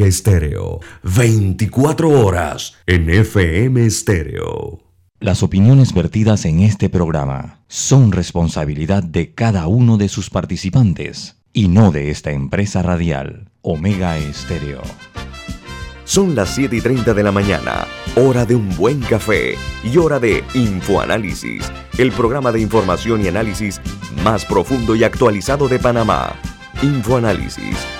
Omega Estéreo. 24 horas en FM Estéreo. Las opiniones vertidas en este programa son responsabilidad de cada uno de sus participantes y no de esta empresa radial, Omega Estéreo. Son las 7 y 30 de la mañana, hora de un buen café y hora de Infoanálisis, el programa de información y análisis más profundo y actualizado de Panamá. Infoanálisis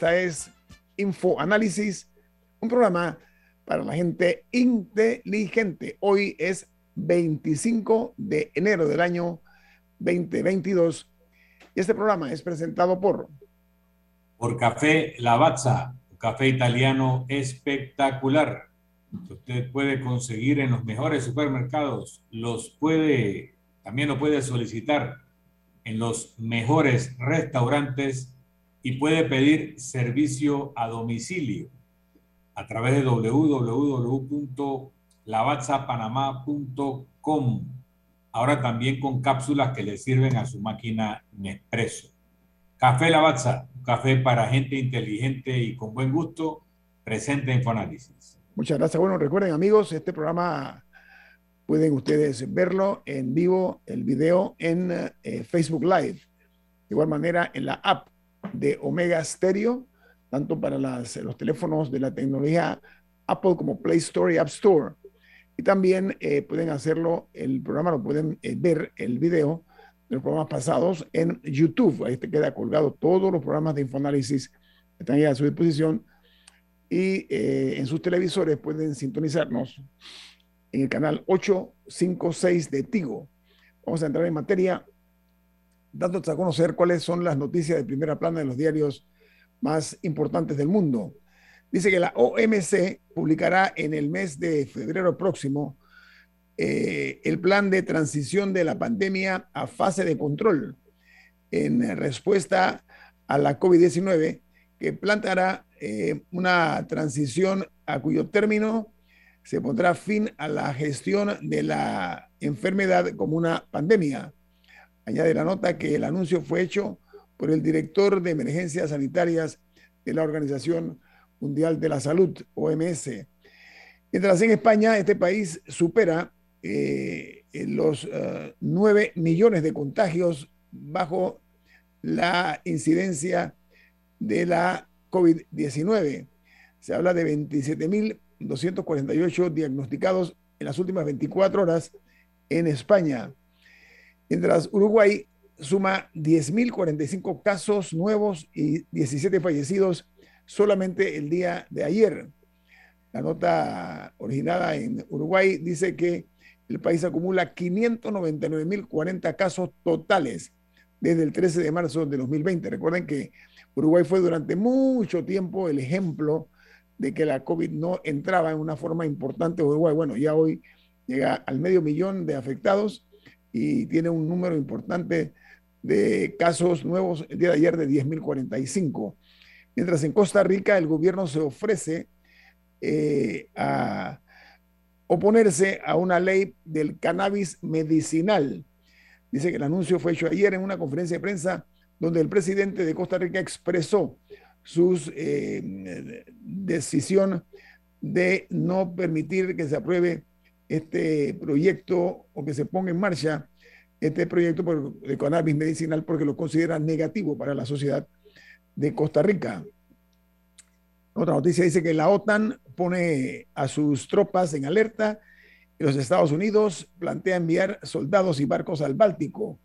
Esta es Infoanálisis, un programa para la gente inteligente. Hoy es 25 de enero del año 2022 y este programa es presentado por... Por Café Lavazza, un café italiano espectacular que usted puede conseguir en los mejores supermercados, los puede, también lo puede solicitar en los mejores restaurantes y puede pedir servicio a domicilio a través de www.lavazzapanamá.com. Ahora también con cápsulas que le sirven a su máquina Nespresso. Café Lavazza, café para gente inteligente y con buen gusto, presente en Fonálisis. Muchas gracias. Bueno, recuerden amigos, este programa pueden ustedes verlo en vivo, el video en eh, Facebook Live. De igual manera en la app de Omega Stereo, tanto para los teléfonos de la tecnología Apple como Play Store y App Store. Y también eh, pueden hacerlo, el programa lo pueden eh, ver, el video de los programas pasados en YouTube. Ahí te queda colgado todos los programas de Infoanálisis están ahí a su disposición. Y eh, en sus televisores pueden sintonizarnos en el canal 856 de Tigo. Vamos a entrar en materia dándote a conocer cuáles son las noticias de primera plana de los diarios más importantes del mundo. Dice que la OMC publicará en el mes de febrero próximo eh, el plan de transición de la pandemia a fase de control en respuesta a la COVID-19, que planteará eh, una transición a cuyo término se pondrá fin a la gestión de la enfermedad como una pandemia. Añade la nota que el anuncio fue hecho por el director de emergencias sanitarias de la Organización Mundial de la Salud, OMS. Mientras en España este país supera eh, los 9 eh, millones de contagios bajo la incidencia de la COVID-19. Se habla de 27.248 diagnosticados en las últimas 24 horas en España mientras Uruguay suma 10.045 casos nuevos y 17 fallecidos solamente el día de ayer. La nota originada en Uruguay dice que el país acumula 599.040 casos totales desde el 13 de marzo de 2020. Recuerden que Uruguay fue durante mucho tiempo el ejemplo de que la COVID no entraba en una forma importante Uruguay. Bueno, ya hoy llega al medio millón de afectados y tiene un número importante de casos nuevos el día de ayer de 10.045. Mientras en Costa Rica el gobierno se ofrece eh, a oponerse a una ley del cannabis medicinal. Dice que el anuncio fue hecho ayer en una conferencia de prensa donde el presidente de Costa Rica expresó su eh, decisión de no permitir que se apruebe este proyecto o que se ponga en marcha este proyecto de cannabis medicinal porque lo considera negativo para la sociedad de Costa Rica. Otra noticia dice que la OTAN pone a sus tropas en alerta y los Estados Unidos plantea enviar soldados y barcos al Báltico.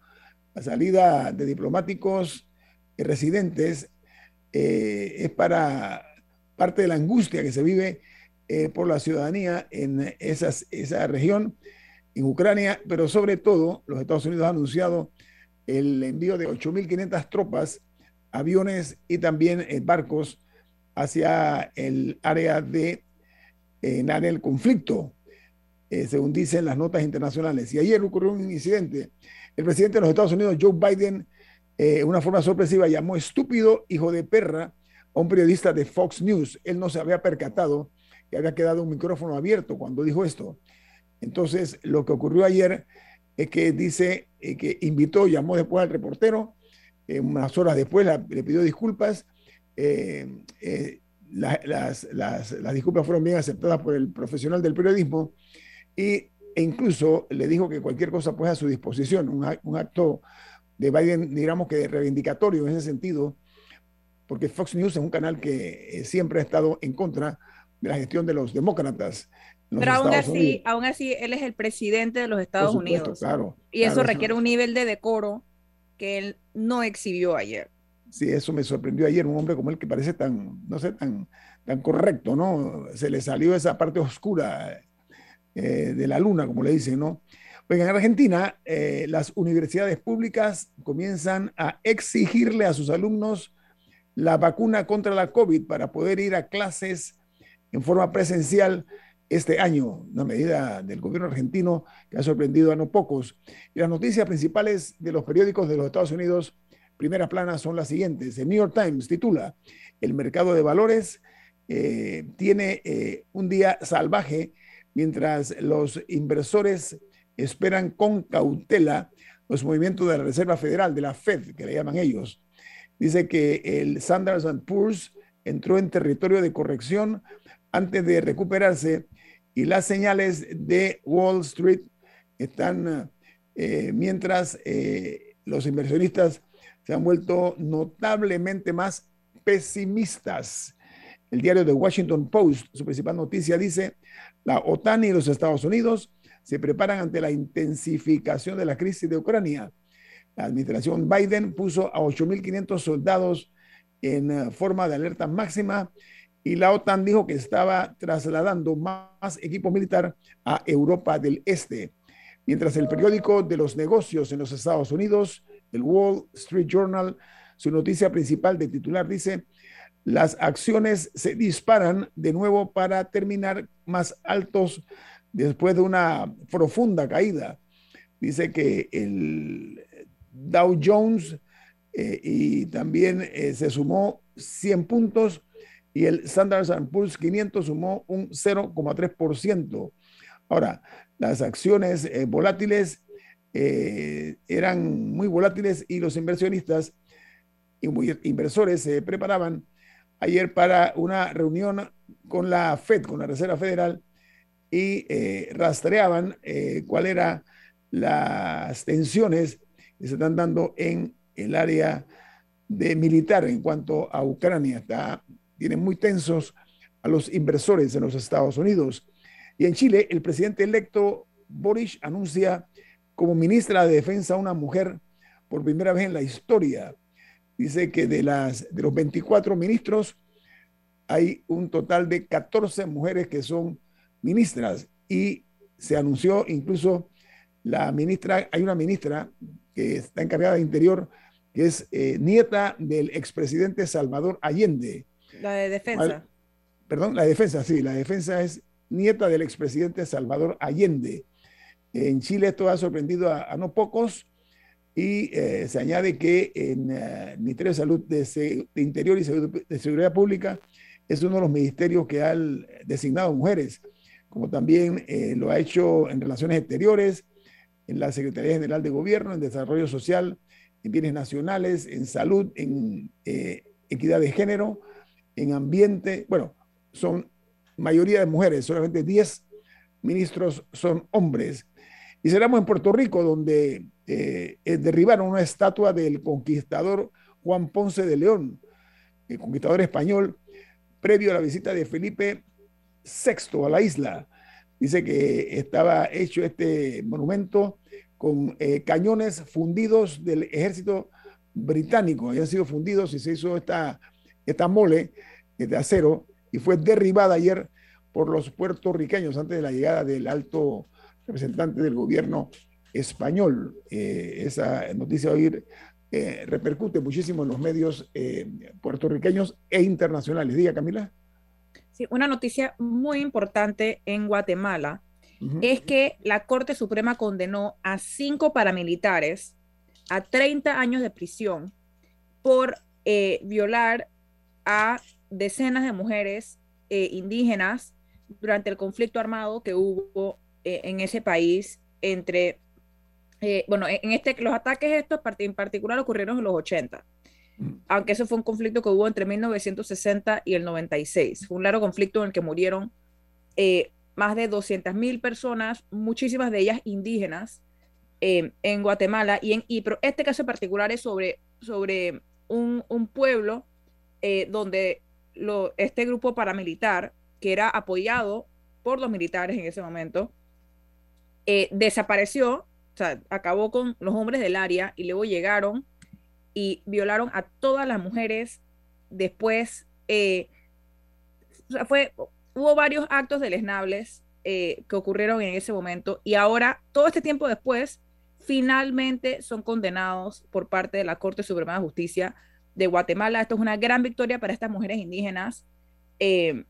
La salida de diplomáticos y residentes eh, es para parte de la angustia que se vive eh, por la ciudadanía en esas, esa región, en Ucrania, pero sobre todo los Estados Unidos han anunciado el envío de 8.500 tropas, aviones y también eh, barcos hacia el área de en área del conflicto, eh, según dicen las notas internacionales. Y ayer ocurrió un incidente. El presidente de los Estados Unidos, Joe Biden, eh, de una forma sorpresiva, llamó estúpido hijo de perra a un periodista de Fox News. Él no se había percatado que había quedado un micrófono abierto cuando dijo esto. Entonces, lo que ocurrió ayer es que dice eh, que invitó, llamó después al reportero, unas horas después le pidió disculpas. las, las, disculpas fueron bien aceptadas por el profesional del periodismo y, e incluso le dijo que cualquier cosa pues a su disposición, un, acto de Biden, digamos que reivindicatorio en ese sentido, porque Fox News es un canal que eh, siempre ha estado en contra de la gestión de los demócratas. Pero aún así, aún así, él es el presidente de los Estados Unidos. Claro, y eso requiere un nivel de decoro que él no exhibió ayer. Sí, eso me sorprendió ayer, un hombre como él que parece tan, no sé, tan, tan correcto, ¿no? Se le salió esa parte oscura eh, de la luna, como le dicen, ¿no? en Argentina, eh, las universidades públicas comienzan a exigirle a sus alumnos la vacuna contra la COVID para poder ir a clases en forma presencial este año, una medida del gobierno argentino que ha sorprendido a no pocos. Y las noticias principales de los periódicos de los Estados Unidos, primera plana, son las siguientes. El New York Times titula, el mercado de valores eh, tiene un día salvaje mientras los inversores esperan con cautela los movimientos de la Reserva Federal, de la Fed, que le llaman ellos. Dice que el Standard Poor's entró en territorio de corrección antes de recuperarse y las señales de Wall Street están eh, mientras eh, los inversionistas se han vuelto notablemente más pesimistas. El diario The Washington Post, su principal noticia dice, la OTAN y los Estados Unidos se preparan ante la intensificación de la crisis de Ucrania. La administración Biden puso a 8.500 soldados en eh, forma de alerta máxima y la OTAN dijo que estaba trasladando más equipo militar a Europa del Este. Mientras el periódico de los negocios en los Estados Unidos, el Wall Street Journal, su noticia principal de titular dice, las acciones se disparan de nuevo para terminar más altos después de una profunda caída. Dice que el Dow Jones eh, y también eh, se sumó 100 puntos y el Standard Poor's 500 sumó un 0,3%. Ahora, las acciones eh, volátiles eran muy volátiles y los inversionistas y inversores se preparaban ayer para una reunión con la Fed, con la Reserva Federal, y eh, rastreaban eh, cuáles eran las tensiones que se están dando en el área de militar en cuanto a Ucrania. Está, tienen muy tensos a los inversores en los Estados Unidos. Y en Chile, el presidente electo Boris anuncia como ministra de Defensa una mujer por primera vez en la historia dice que de, las, de los 24 ministros hay un total de 14 mujeres que son ministras y se anunció incluso la ministra, hay una ministra que está encargada de Interior, que es eh, nieta del expresidente Salvador Allende. La de defensa. perdón, la de defensa, sí, la defensa es nieta del expresidente Salvador Allende. En Chile esto ha sorprendido a no pocos y eh, se añade que en eh, el Ministerio de Salud de, Interior y de Seguridad Pública es uno de los ministerios que ha designado mujeres, como también eh, lo ha hecho en Relaciones Exteriores, en la Secretaría General de Gobierno, en Desarrollo Social, en Bienes Nacionales, en Salud, en Equidad de Género, en Ambiente. Bueno, son mayoría de mujeres, solamente 10 ministros son hombres. Y cerramos en Puerto Rico, donde eh, eh, derribaron una estatua del conquistador Juan Ponce de León, el conquistador español, previo a la visita de Felipe VI a la isla. Dice que estaba hecho este monumento con eh, cañones fundidos del ejército británico. Habían sido fundidos y se hizo esta, esta mole de acero y fue derribada ayer por los puertorriqueños antes de la llegada del alto representante del gobierno español. Eh, esa noticia ir eh, repercute muchísimo en los medios eh, puertorriqueños e internacionales. Diga, Camila. Sí, una noticia muy importante en Guatemala es que la Corte Suprema condenó a cinco paramilitares a 30 años de prisión por eh, violar a decenas de mujeres indígenas durante el conflicto armado que hubo en ese país entre eh, bueno, en este, los ataques estos en particular ocurrieron en los 80, mm. aunque eso fue un conflicto que hubo entre 1960 y el 96. Fue un largo conflicto en el que murieron eh, más de 200.000 personas, muchísimas de ellas indígenas, eh, en Guatemala. Y, en, y pero este caso en particular es sobre, sobre un, un pueblo donde lo, este grupo paramilitar, que era apoyado por los militares en ese momento, desapareció o sea, acabó con los hombres del área y luego llegaron y violaron a todas las mujeres. Después, eh, fue, hubo varios actos deleznables eh, que ocurrieron en ese momento y ahora, todo este tiempo después, finalmente son condenados por parte de la Corte Suprema de Justicia de Guatemala. Esto es una gran victoria para estas mujeres indígenas. Eh,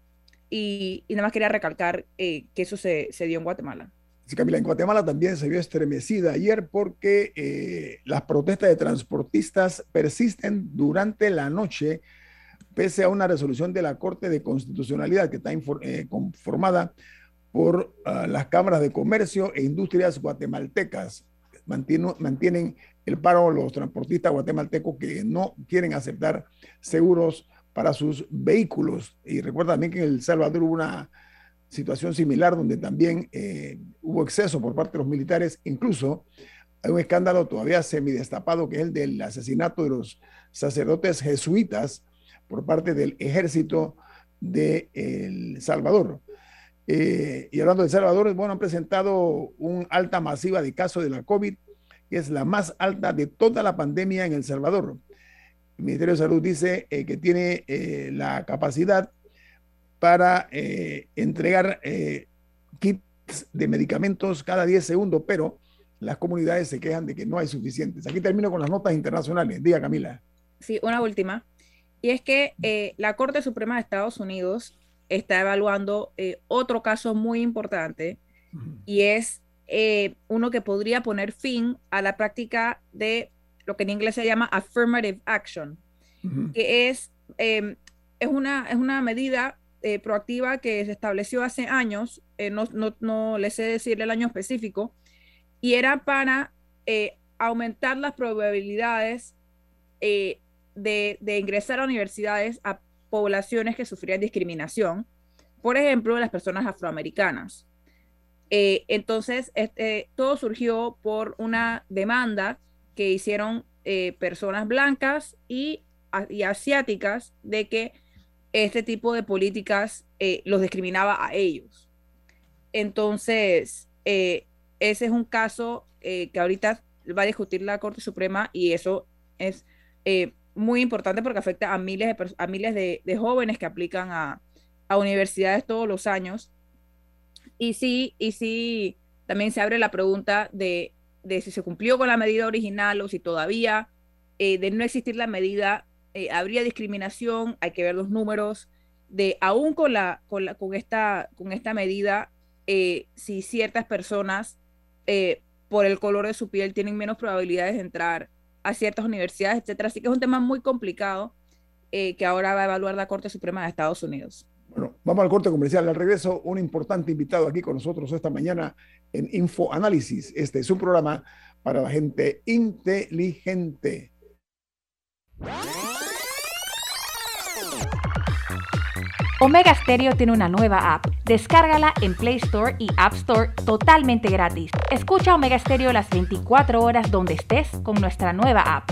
y, nada más quería recalcar que eso se, se dio en Guatemala. Sí, Camila, en Guatemala también se vio estremecida ayer porque eh, las protestas de transportistas persisten durante la noche, pese a una resolución de la Corte de Constitucionalidad que está eh, conformada por ah, las cámaras de comercio e industrias guatemaltecas. mantienen el paro los transportistas guatemaltecos que no quieren aceptar seguros para sus vehículos. Y recuerda también que en El Salvador hubo una situación similar donde también eh, hubo exceso por parte de los militares. Incluso hay un escándalo todavía semidestapado que es el del asesinato de los sacerdotes jesuitas por parte del ejército de El Salvador. Eh, y hablando de El Salvador, bueno, han presentado un alta masiva de casos de la COVID, que es la más alta de toda la pandemia en El Salvador. El Ministerio de Salud dice eh, que tiene la capacidad para eh, entregar eh, kits de medicamentos cada 10 segundos, pero las comunidades se quejan de que no hay suficientes. Aquí termino con las notas internacionales. Diga, Camila. Sí, una última. Y es que eh, la Corte Suprema de Estados Unidos está evaluando otro caso muy importante y es uno que podría poner fin a la práctica de lo que en inglés se llama affirmative action, que es, es, una, es una medida eh, proactiva que se estableció hace años, eh, no, no, no le sé decir el año específico, y era para eh, aumentar las probabilidades de, de, ingresar a universidades a poblaciones que sufrían discriminación, por ejemplo, las personas afroamericanas. Entonces, este, todo surgió por una demanda que hicieron personas blancas y, y asiáticas de que este tipo de políticas eh, los discriminaba a ellos. Entonces, eh, ese es un caso eh, que ahorita va a discutir la Corte Suprema y eso es muy importante porque afecta a miles de, a miles de, jóvenes que aplican a, universidades todos los años. Y sí, y sí, también se abre la pregunta de, si se cumplió con la medida original o si todavía, de no existir la medida, eh, habría discriminación, hay que ver los números de aún con la con, la, con esta con esta medida eh, si ciertas personas eh, por el color de su piel tienen menos probabilidades de entrar a ciertas universidades, etcétera. Así que es un tema muy complicado que ahora va a evaluar la Corte Suprema de Estados Unidos. Bueno, vamos al corte comercial. Al regreso, un importante invitado aquí con nosotros esta mañana en Info Análisis. Este es un programa para la gente inteligente. Omega Stereo tiene una nueva app. Descárgala en Play Store y App Store totalmente gratis. Escucha Omega Stereo las 24 horas donde estés con nuestra nueva app.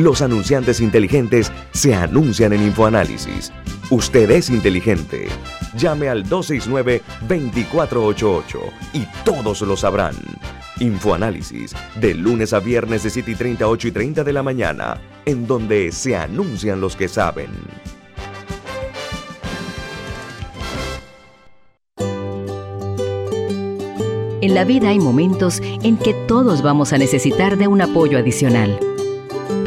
Los anunciantes inteligentes se anuncian en InfoAnálisis. Usted es inteligente. Llame al 269-2488 y todos lo sabrán. Infoanálisis, de lunes a viernes de 7 y 30, 8 y 30 de la mañana, en donde se anuncian los que saben. En la vida hay momentos en que todos vamos a necesitar de un apoyo adicional.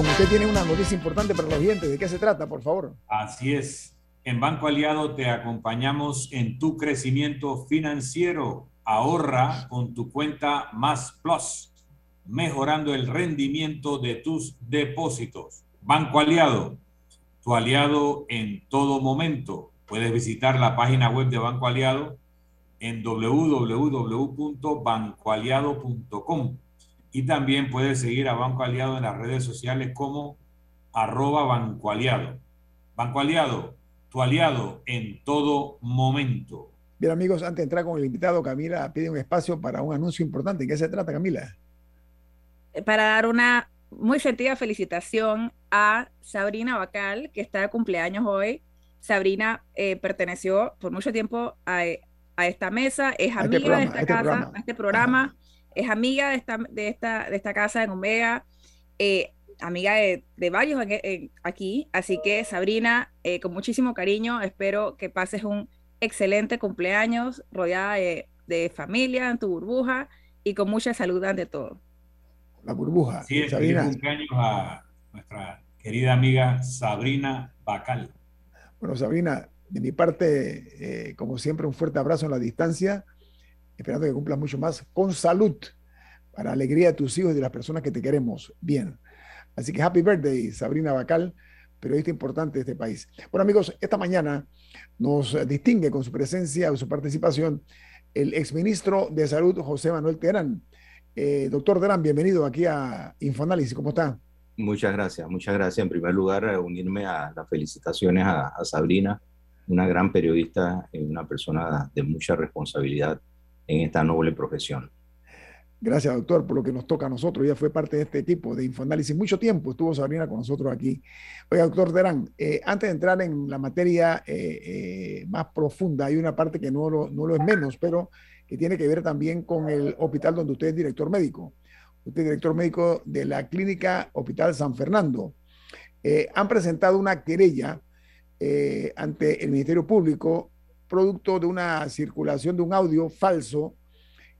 Usted tiene una noticia importante para los oyentes. ¿De qué se trata, por favor? Así es. En Banco Aliado te acompañamos en tu crecimiento financiero. Ahorra con tu cuenta Más Plus, mejorando el rendimiento de tus depósitos. Banco Aliado, tu aliado en todo momento. Puedes visitar la página web de Banco Aliado en www.bancoaliado.com y también puedes seguir a Banco Aliado en las redes sociales como arroba Banco Aliado. Banco Aliado, tu aliado en todo momento. Bien amigos, antes de entrar con el invitado, Camila pide un espacio para un anuncio importante. ¿En qué se trata, Camila? Para dar una muy sentida felicitación a Sabrina Bacal, que está de cumpleaños hoy. Sabrina eh, perteneció por mucho tiempo a, a esta mesa, es este amiga programa, de esta este casa, programa. a este programa, es amiga de esta, de esta, de esta casa en Omega, eh, amiga de, de varios en- en- aquí. Así que, Sabrina, eh, con muchísimo cariño, espero que pases un excelente cumpleaños rodeada de, de familia en tu burbuja y con mucha salud ante todo. La burbuja. Sí, feliz Sabrina. cumpleaños a nuestra querida amiga Sabrina Bacal. Bueno, Sabrina, de mi parte, eh, como siempre, un fuerte abrazo en la distancia, esperando que cumplas mucho más con salud, para alegría de tus hijos y de las personas que te queremos bien. Así que happy birthday, Sabrina Bacal, periodista importante de este país. Bueno, amigos, esta mañana nos distingue con su presencia o su participación el exministro de Salud, José Manuel Terán. Eh, doctor Terán, bienvenido aquí a Infoanálisis. ¿Cómo está? Muchas gracias, muchas gracias. En primer lugar, unirme a las felicitaciones a, a Sabrina, una gran periodista y una persona de mucha responsabilidad en esta noble profesión. Gracias, doctor, por lo que nos toca a nosotros. Ella fue parte de este equipo de Infoanálisis. Mucho tiempo estuvo Sabrina con nosotros aquí. Oiga, doctor Terán, eh, antes de entrar en la materia eh, eh, más profunda, hay una parte que no lo, no lo es menos, pero que tiene que ver también con el hospital donde usted es director médico. Usted es director médico de la clínica Hospital San Fernando. Han presentado una querella ante el Ministerio Público producto de una circulación de un audio falso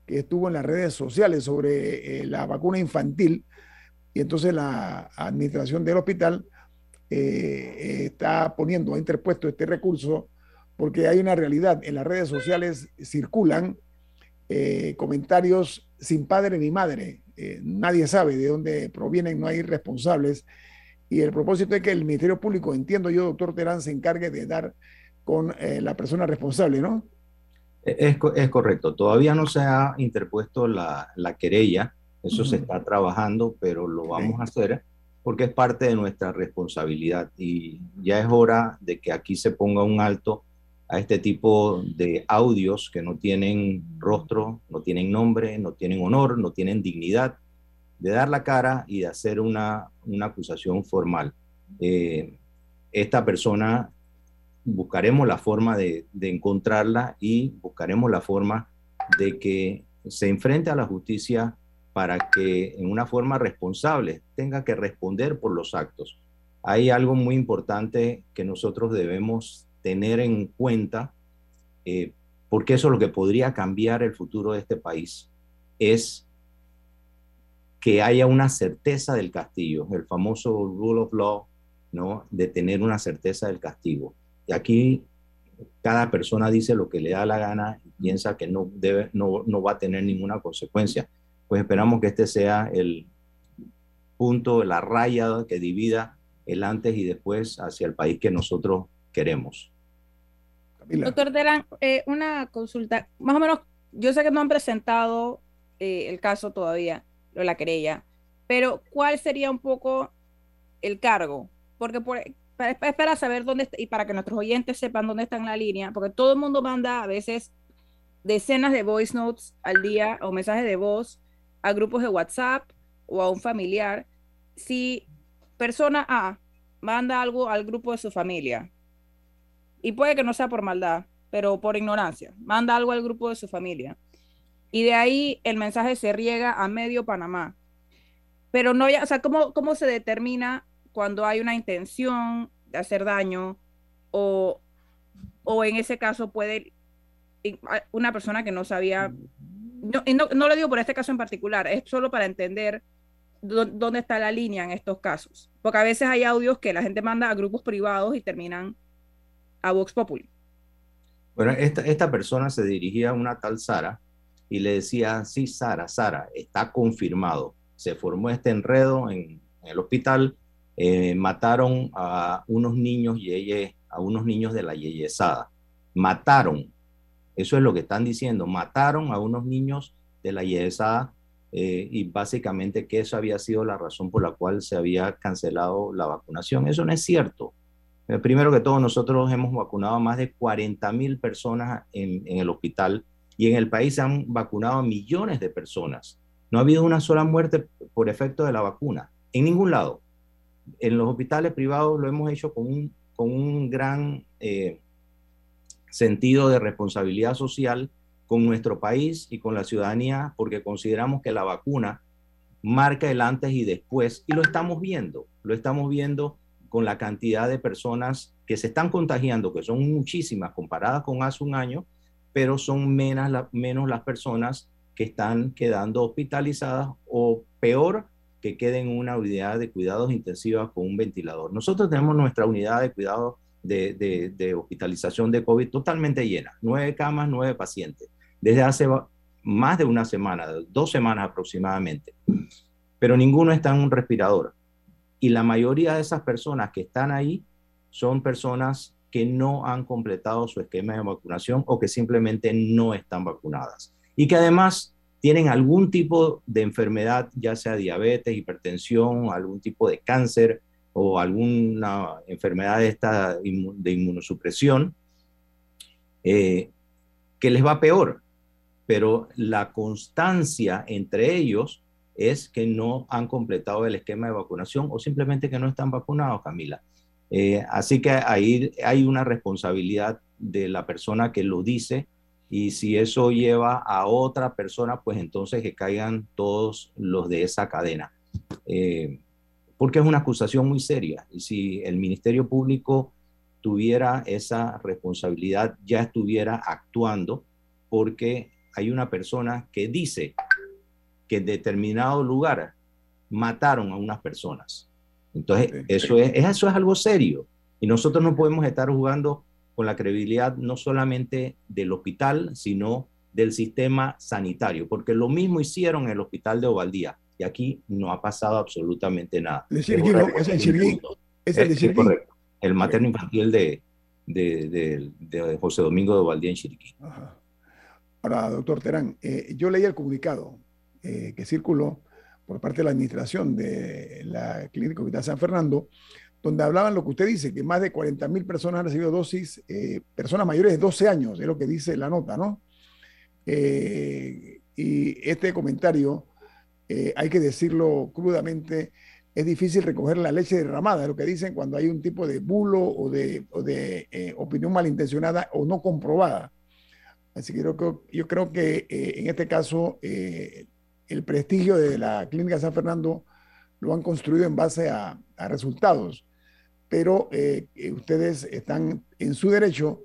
que estuvo en las redes sociales sobre eh, la vacuna infantil. Y entonces la administración del hospital eh, está poniendo, ha interpuesto este recurso porque hay una realidad, en las redes sociales circulan eh, comentarios sin padre ni madre, nadie sabe de dónde provienen, no hay responsables. Y el propósito es que el Ministerio Público, entiendo yo, doctor Terán, se encargue de dar con eh, la persona responsable, ¿no? Es, co- es correcto, todavía no se ha interpuesto la, la querella, eso se está trabajando, pero lo vamos a hacer porque es parte de nuestra responsabilidad. Y ya es hora de que aquí se ponga un alto a este tipo de audios que no tienen rostro, no tienen nombre, no tienen honor, no tienen dignidad, de dar la cara y de hacer una, una acusación formal. Eh, esta persona buscaremos la forma de, de encontrarla y buscaremos la forma de que se enfrente a la justicia para que en una forma responsable tenga que responder por los actos. hay algo muy importante que nosotros debemos tener en cuenta, eh, porque eso es lo que podría cambiar el futuro de este país, es que haya una certeza del castigo, el famoso rule of law, ¿no? De tener una certeza del castigo. Y aquí cada persona dice lo que le da la gana y piensa que no, debe, no, no va a tener ninguna consecuencia. Pues esperamos que este sea el punto, la raya que divida el antes y después hacia el país que nosotros queremos. Doctor Terán, eh, una consulta, más o menos, yo sé que no han presentado eh, el caso todavía, o la querella, pero ¿cuál sería un poco el cargo? Porque por, para, saber dónde y para que nuestros oyentes sepan dónde está en la línea, porque todo el mundo manda a veces decenas de voice notes al día o mensajes de voz a grupos de WhatsApp o a un familiar. Si persona A manda algo al grupo de su familia, y puede que no sea por maldad, pero por ignorancia, manda algo al grupo de su familia, y de ahí el mensaje se riega a medio Panamá. Pero no, ya, o sea, ¿cómo, ¿cómo se determina cuando hay una intención de hacer daño o, o en ese caso puede una persona que no sabía, no, no, no lo digo por este caso en particular, es solo para entender dónde está la línea en estos casos. Porque a veces hay audios que la gente manda a grupos privados y terminan a Vox Populi. Bueno, esta, esta persona se dirigía a una tal Sara y le decía, sí, Sara, Sara, está confirmado. Se formó este enredo en, el hospital, eh, mataron a unos niños yeye, a unos niños de la Yeyesada. Mataron, eso es lo que están diciendo, mataron a unos niños de la Yeyesada eh, y básicamente que eso había sido la razón por la cual se había cancelado la vacunación. Eso no es cierto. Eh, primero que todo, nosotros hemos vacunado a más de 40 mil personas en, el hospital y en el país se han vacunado a millones de personas. No ha habido una sola muerte por efecto de la vacuna, en ningún lado. En los hospitales privados lo hemos hecho con un, con un gran eh, sentido de responsabilidad social con nuestro país y con la ciudadanía porque consideramos que la vacuna marca el antes y después y lo estamos viendo, lo estamos viendo con la cantidad de personas que se están contagiando, que son muchísimas comparadas con hace un año, pero son menos, menos las personas que están quedando hospitalizadas o peor, que queden en una unidad de cuidados intensivos con un ventilador. Nosotros tenemos nuestra unidad de cuidados de, hospitalización de COVID totalmente llena, nueve camas, nueve pacientes desde hace más de una semana, dos semanas aproximadamente, pero ninguno está en un respirador. Y la mayoría de esas personas que están ahí son personas que no han completado su esquema de vacunación o que simplemente no están vacunadas. Y que además tienen algún tipo de enfermedad, ya sea diabetes, hipertensión, algún tipo de cáncer o alguna enfermedad de, esta, de inmunosupresión, eh, que les va peor pero la constancia entre ellos es que no han completado el esquema de vacunación o simplemente que no están vacunados, Camila. Eh, así que ahí hay una responsabilidad de la persona que lo dice y si eso lleva a otra persona, pues entonces que caigan todos los de esa cadena. Eh, porque es una acusación muy seria y si el Ministerio Público tuviera esa responsabilidad, ya estuviera actuando porque hay una persona que dice que en determinado lugar mataron a unas personas. Entonces, eso es, eso es algo serio. Y nosotros no podemos estar jugando con la credibilidad no solamente del hospital, sino del sistema sanitario, porque lo mismo hicieron en el hospital de Ovaldía y aquí no ha pasado absolutamente nada. es el Chiriquí. Es el de correcto. El materno infantil de, de, de, José Domingo de Ovaldía en Chiriquí. Ajá. Ahora, doctor Terán, eh, yo leí el comunicado eh, que circuló por parte de la administración de la Clínica Hospital San Fernando, donde hablaban lo que usted dice, que más de 40 mil personas han recibido dosis, eh, personas mayores de 12 años, es lo que dice la nota, ¿no? y este comentario, hay que decirlo crudamente, es difícil recoger la leche derramada, es lo que dicen cuando hay un tipo de bulo o de, o de opinión malintencionada o no comprobada. Así que yo creo, que eh, en este caso eh, el prestigio de la Clínica San Fernando lo han construido en base a, resultados. Pero eh, ustedes están en su derecho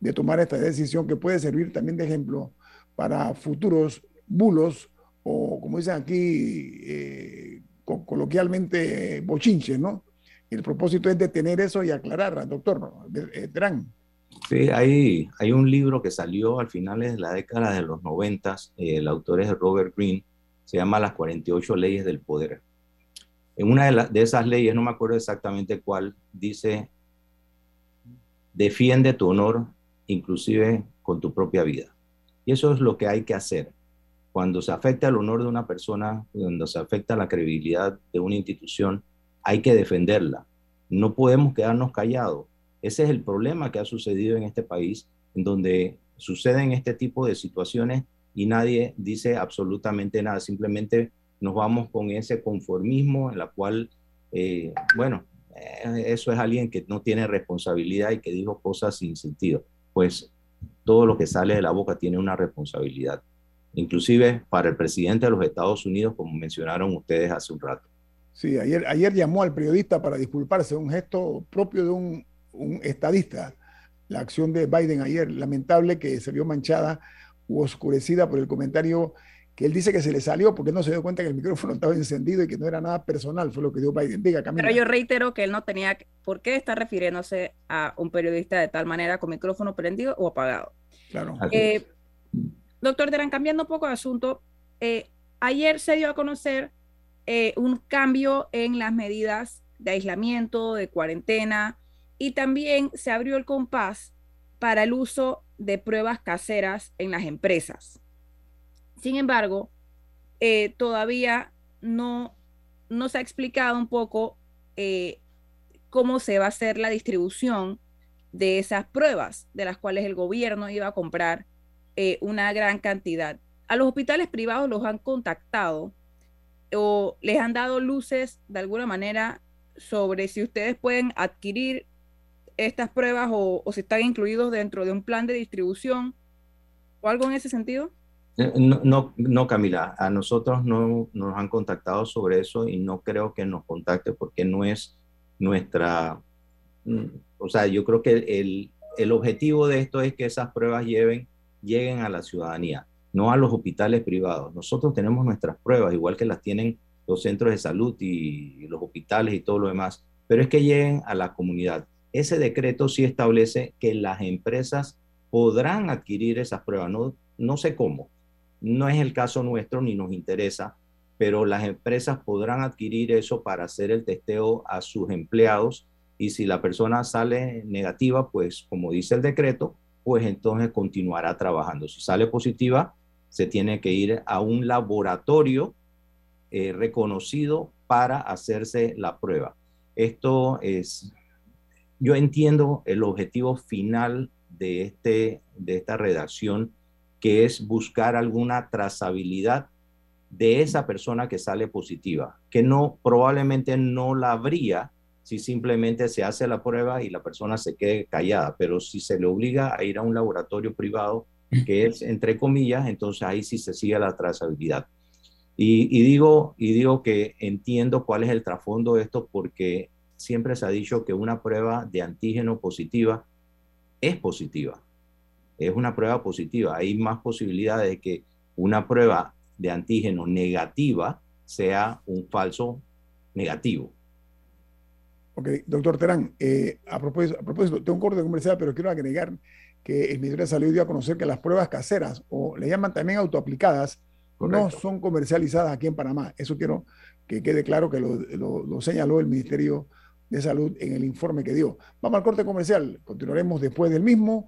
de tomar esta decisión que puede servir también de ejemplo para futuros bulos o, como dicen aquí eh, coloquialmente, bochinches, ¿no? El propósito es detener eso y aclarar, doctor Terán. Sí, hay, hay un libro que salió al finales de la década de los noventas, el autor es Robert Greene, se llama Las 48 leyes del poder. En una de, esas leyes, no me acuerdo exactamente cuál, dice, defiende tu honor inclusive con tu propia vida. Y eso es lo que hay que hacer. Cuando se afecta el honor de una persona, cuando se afecta la credibilidad de una institución, hay que defenderla. No podemos quedarnos callados. Ese es el problema que ha sucedido en este país, en donde suceden este tipo de situaciones y nadie dice absolutamente nada. Simplemente nos vamos con ese conformismo en la cual, eh, bueno, eh, eso es alguien que no tiene responsabilidad y que dijo cosas sin sentido. Pues todo lo que sale de la boca tiene una responsabilidad, inclusive para el presidente de los Estados Unidos, como mencionaron ustedes hace un rato. Sí, ayer, ayer llamó al periodista para disculparse, un gesto propio de un, un estadista. La acción de Biden ayer, lamentable que se vio manchada u oscurecida por el comentario que él dice que se le salió porque no se dio cuenta que el micrófono estaba encendido y que no era nada personal, fue lo que dio Biden. Diga, Camila. Pero yo reitero que él no tenía, ¿por qué está refiriéndose a un periodista de tal manera con micrófono prendido o apagado? Claro. Eh, doctor Deran, cambiando un poco de asunto, eh, ayer se dio a conocer eh, un cambio en las medidas de aislamiento, de cuarentena, y también se abrió el compás para el uso de pruebas caseras en las empresas. Sin embargo, eh, todavía no, se ha explicado un poco eh, cómo se va a hacer la distribución de esas pruebas, de las cuales el gobierno iba a comprar eh, una gran cantidad. A los hospitales privados los han contactado o les han dado luces de alguna manera sobre si ustedes pueden adquirir estas pruebas o si están incluidos dentro de un plan de distribución o algo en ese sentido? Eh, no, no, Camila, a nosotros no nos han contactado sobre eso y no creo que nos contacte porque no es nuestra, mm, o sea, yo creo que el, el objetivo de esto es que esas pruebas lleven, lleguen a la ciudadanía, no a los hospitales privados. Nosotros tenemos nuestras pruebas, igual que las tienen los centros de salud y los hospitales y todo lo demás, pero es que lleguen a la comunidad. Ese decreto sí establece que las empresas podrán adquirir esas pruebas, no, no sé cómo, no es el caso nuestro ni nos interesa, pero las empresas podrán adquirir eso para hacer el testeo a sus empleados y si la persona sale negativa, pues como dice el decreto, pues entonces continuará trabajando. Si sale positiva, se tiene que ir a un laboratorio eh, reconocido para hacerse la prueba. Esto es, yo entiendo el objetivo final de, este, de esta redacción que es buscar alguna trazabilidad de esa persona que sale positiva, que no probablemente no la habría si simplemente se hace la prueba y la persona se quede callada, pero si se le obliga a ir a un laboratorio privado, que es entre comillas, entonces ahí sí se sigue la trazabilidad. Y, digo, y digo que entiendo cuál es el trasfondo de esto porque siempre se ha dicho que una prueba de antígeno positiva es positiva es una prueba positiva. Hay más posibilidades de que una prueba de antígeno negativa sea un falso negativo. Ok, doctor Terán, eh, a, propósito, a propósito, tengo un corte comercial, pero quiero agregar que el Ministerio de Salud dio a conocer que las pruebas caseras, o le llaman también autoaplicadas, no son comercializadas aquí en Panamá. Eso quiero que quede claro que lo, lo señaló el Ministerio de Salud en el informe que dio. Vamos al corte comercial, continuaremos después del mismo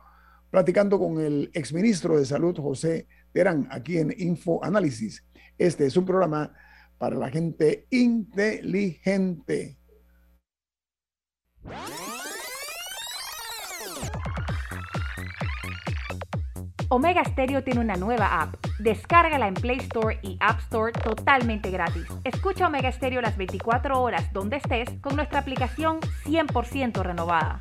platicando con el exministro de Salud, José Terán, aquí en Info Análisis. Este es un programa para la gente inteligente. Omega Stereo tiene una nueva app. Descárgala en Play Store y App Store totalmente gratis. Escucha Omega Stereo las 24 horas donde estés con nuestra aplicación 100% renovada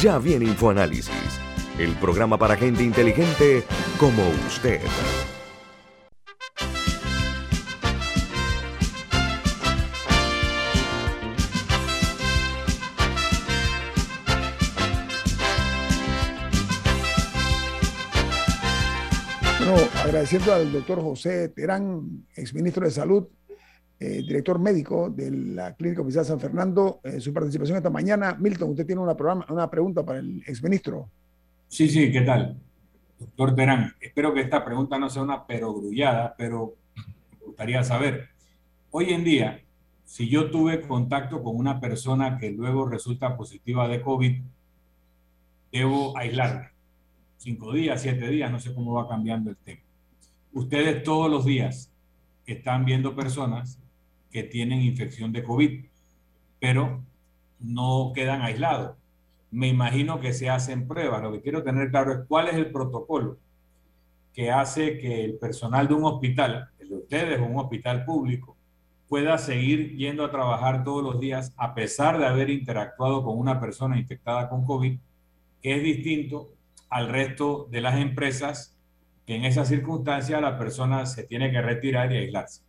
Ya viene InfoAnálisis, el programa para gente inteligente como usted. agradeciendo al doctor José Terán, exministro de Salud, eh, director médico de la Clínica Oficial San Fernando, eh, su participación esta mañana. Milton, usted tiene una, pregunta para el exministro. Sí, sí, ¿qué tal? Doctor Terán, espero que esta pregunta no sea una perogrullada, pero me gustaría saber. Hoy en día, si yo tuve contacto con una persona que luego resulta positiva de COVID, debo aislarla. Cinco días, siete días, no sé cómo va cambiando el tema ustedes todos los días están viendo personas que tienen infección de COVID, pero no quedan aislados. Me imagino que se hacen pruebas. Lo que quiero tener claro es cuál es el protocolo que hace que el personal de un hospital, el de ustedes un hospital público, pueda seguir yendo a trabajar todos los días a pesar de haber interactuado con una persona infectada con COVID, que es distinto al resto de las empresas en esa circunstancia la persona se tiene que retirar y aislarse.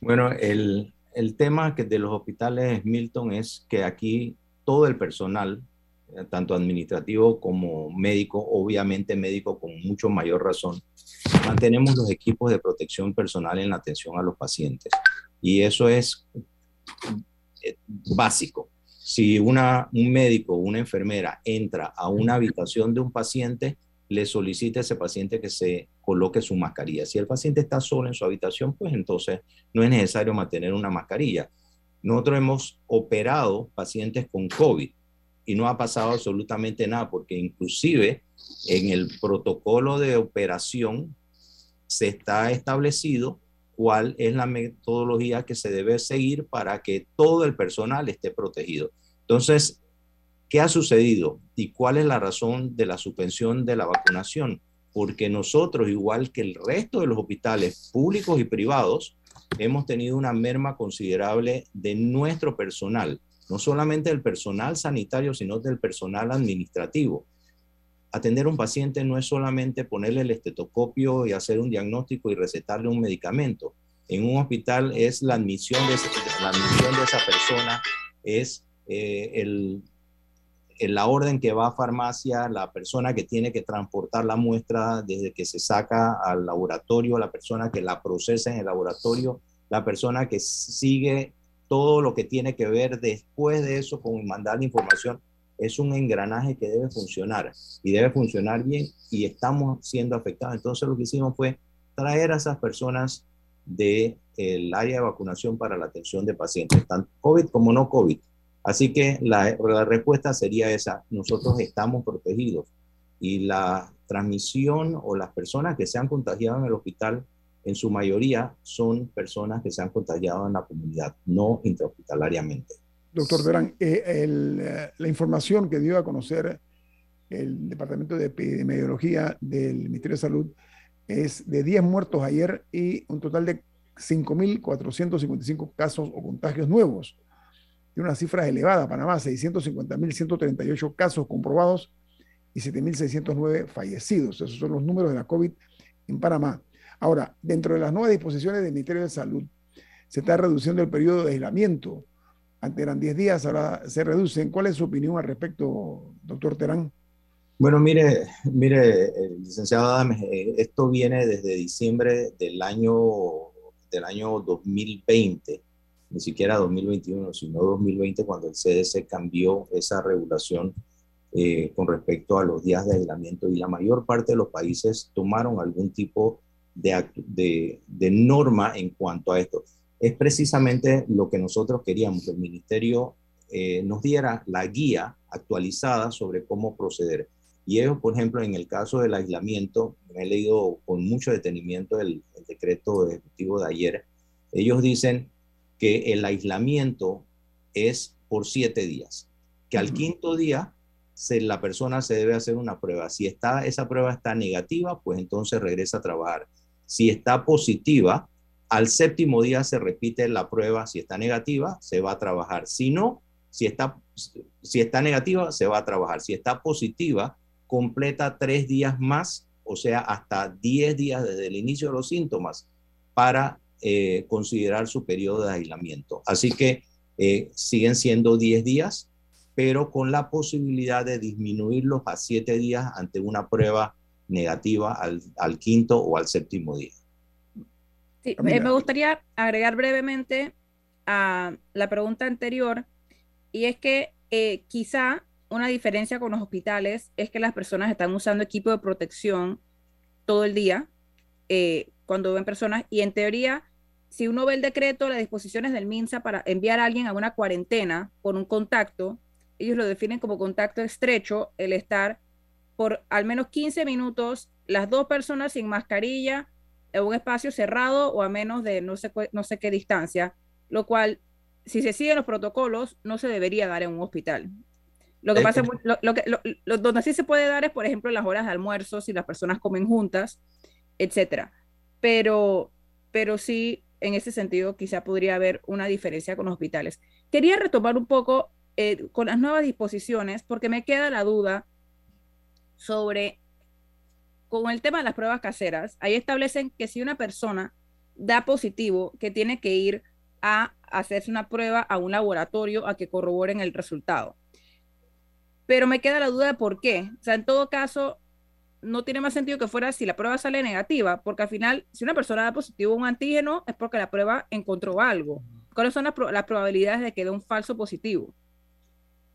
Bueno, el, el tema que de los hospitales, Milton, es que aquí todo el personal, eh, tanto administrativo como médico, obviamente médico con mucho mayor razón, mantenemos los equipos de protección personal en la atención a los pacientes. Y eso es eh, básico. Si una, un médico o una enfermera entra a una habitación de un paciente, le solicita a ese paciente que se coloque su mascarilla. Si el paciente está solo en su habitación, pues entonces no es necesario mantener una mascarilla. Nosotros hemos operado pacientes con COVID y no ha pasado absolutamente nada porque inclusive en el protocolo de operación se está establecido cuál es la metodología que se debe seguir para que todo el personal esté protegido. Entonces, ¿Qué ha sucedido y cuál es la razón de la suspensión de la vacunación? Porque nosotros, igual que el resto de los hospitales públicos y privados, hemos tenido una merma considerable de nuestro personal, no solamente del personal sanitario, sino del personal administrativo. Atender a un paciente no es solamente ponerle el estetoscopio y hacer un diagnóstico y recetarle un medicamento. En un hospital es la admisión de, la admisión de esa persona, es eh, el en la orden que va a farmacia, la persona que tiene que transportar la muestra desde que se saca al laboratorio, la persona que la procesa en el laboratorio, la persona que sigue todo lo que tiene que ver después de eso con mandar la información, es un engranaje que debe funcionar y debe funcionar bien y estamos siendo afectados. Entonces lo que hicimos fue traer a esas personas del el área de vacunación para la atención de pacientes, tanto COVID como no COVID Así que la, respuesta sería esa, nosotros estamos protegidos y la transmisión o las personas que se han contagiado en el hospital, en su mayoría son personas que se han contagiado en la comunidad, no intrahospitalariamente. Doctor Verán, eh, eh, la información que dio a conocer el Departamento de Epidemiología del Ministerio de Salud es de 10 muertos ayer y un total de 5.455 casos o contagios nuevos tiene una cifra elevada. Panamá, 650.138 casos comprobados y 7.609 fallecidos. Esos son los números de la COVID en Panamá. Ahora, dentro de las nuevas disposiciones del Ministerio de Salud, se está reduciendo el periodo de aislamiento. Antes eran 10 días, ahora se reducen. ¿Cuál es su opinión al respecto, doctor Terán? Bueno, mire, mire, licenciado Adames, eh, esto viene desde diciembre del año, del año 2020 ni siquiera 2021, sino 2020, cuando el CDC cambió esa regulación eh, con respecto a los días de aislamiento y la mayor parte de los países tomaron algún tipo de, de, de norma en cuanto a esto. Es precisamente lo que nosotros queríamos, que el ministerio eh, nos diera la guía actualizada sobre cómo proceder. Y ellos, por ejemplo, en el caso del aislamiento, me he leído con mucho detenimiento el, el decreto ejecutivo de ayer, ellos dicen que el aislamiento es por siete días, que al quinto día se, la persona se debe hacer una prueba. Si está, esa prueba está negativa, pues entonces regresa a trabajar. Si está positiva, al séptimo día se repite la prueba. Si está negativa, se va a trabajar. Si no, si está, si está negativa, se va a trabajar. Si está positiva, completa tres días más, o sea, hasta diez días desde el inicio de los síntomas para eh, considerar su periodo de aislamiento. Así que eh, siguen siendo 10 días, pero con la posibilidad de disminuirlos a 7 días ante una prueba negativa al, al quinto o al séptimo día. Sí, me gustaría agregar brevemente a la pregunta anterior, y es que eh, quizá una diferencia con los hospitales es que las personas están usando equipo de protección todo el día cuando ven personas, y en teoría si uno ve el decreto, las disposiciones del MINSA para enviar a alguien a una cuarentena por un contacto, ellos lo definen como contacto estrecho, el estar por al menos 15 minutos, las dos personas sin mascarilla, en un espacio cerrado o a menos de no sé, no sé qué distancia, lo cual, si se siguen los protocolos, no se debería dar en un hospital. Lo que pasa, lo, que, lo, donde sí se puede dar es, por ejemplo, las horas de almuerzo, si las personas comen juntas, etcétera. Pero, pero sí, en ese sentido quizá podría haber una diferencia con los hospitales. Quería retomar un poco eh, con las nuevas disposiciones porque me queda la duda sobre, con el tema de las pruebas caseras, ahí establecen que si una persona da positivo, que tiene que ir a hacerse una prueba a un laboratorio a que corroboren el resultado. Pero me queda la duda de por qué. O sea, en todo caso, no tiene más sentido que fuera si la prueba sale negativa, porque al final, si una persona da positivo a un antígeno, es porque la prueba encontró algo. ¿Cuáles son las, probabilidades de que dé un falso positivo?